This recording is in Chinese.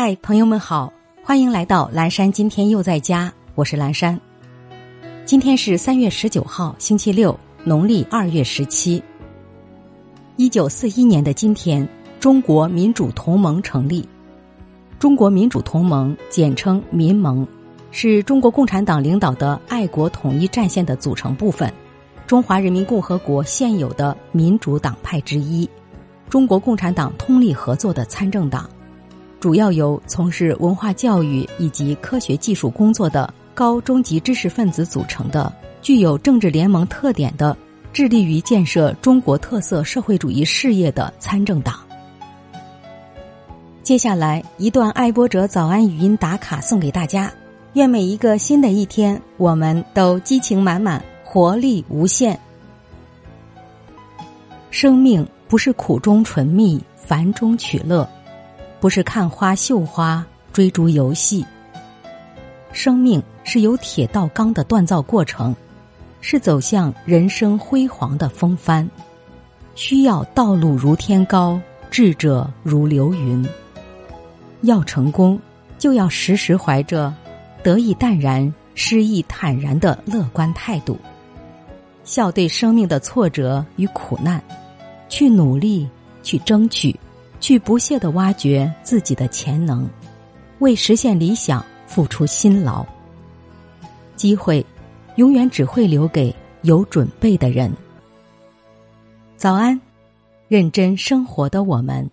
嗨，朋友们好，欢迎来到蓝山。今天又在家，我是蓝山。今天是三月十九号，星期六，农历二月十七。一九四一年的今天，中国民主同盟成立。中国民主同盟简称民盟，是中国共产党领导的爱国统一战线的组成部分，中华人民共和国现有的民主党派之一，中国共产党通力合作的参政党。主要由从事文化教育以及科学技术工作的高中级知识分子组成的，具有政治联盟特点的，致力于建设中国特色社会主义事业的参政党。接下来一段爱播者早安语音打卡送给大家，愿每一个新的一天，我们都激情满满，活力无限。生命不是苦中醇蜜，烦中取乐。不是看花绣花、追逐游戏。生命是由铁到钢的锻造过程，是走向人生辉煌的风帆，需要道路如天高，智者如流云。要成功，就要时时怀着得意淡然、失意坦然的乐观态度，笑对生命的挫折与苦难，去努力，去争取。去不懈的挖掘自己的潜能，为实现理想付出辛劳。机会，永远只会留给有准备的人。早安，认真生活的我们。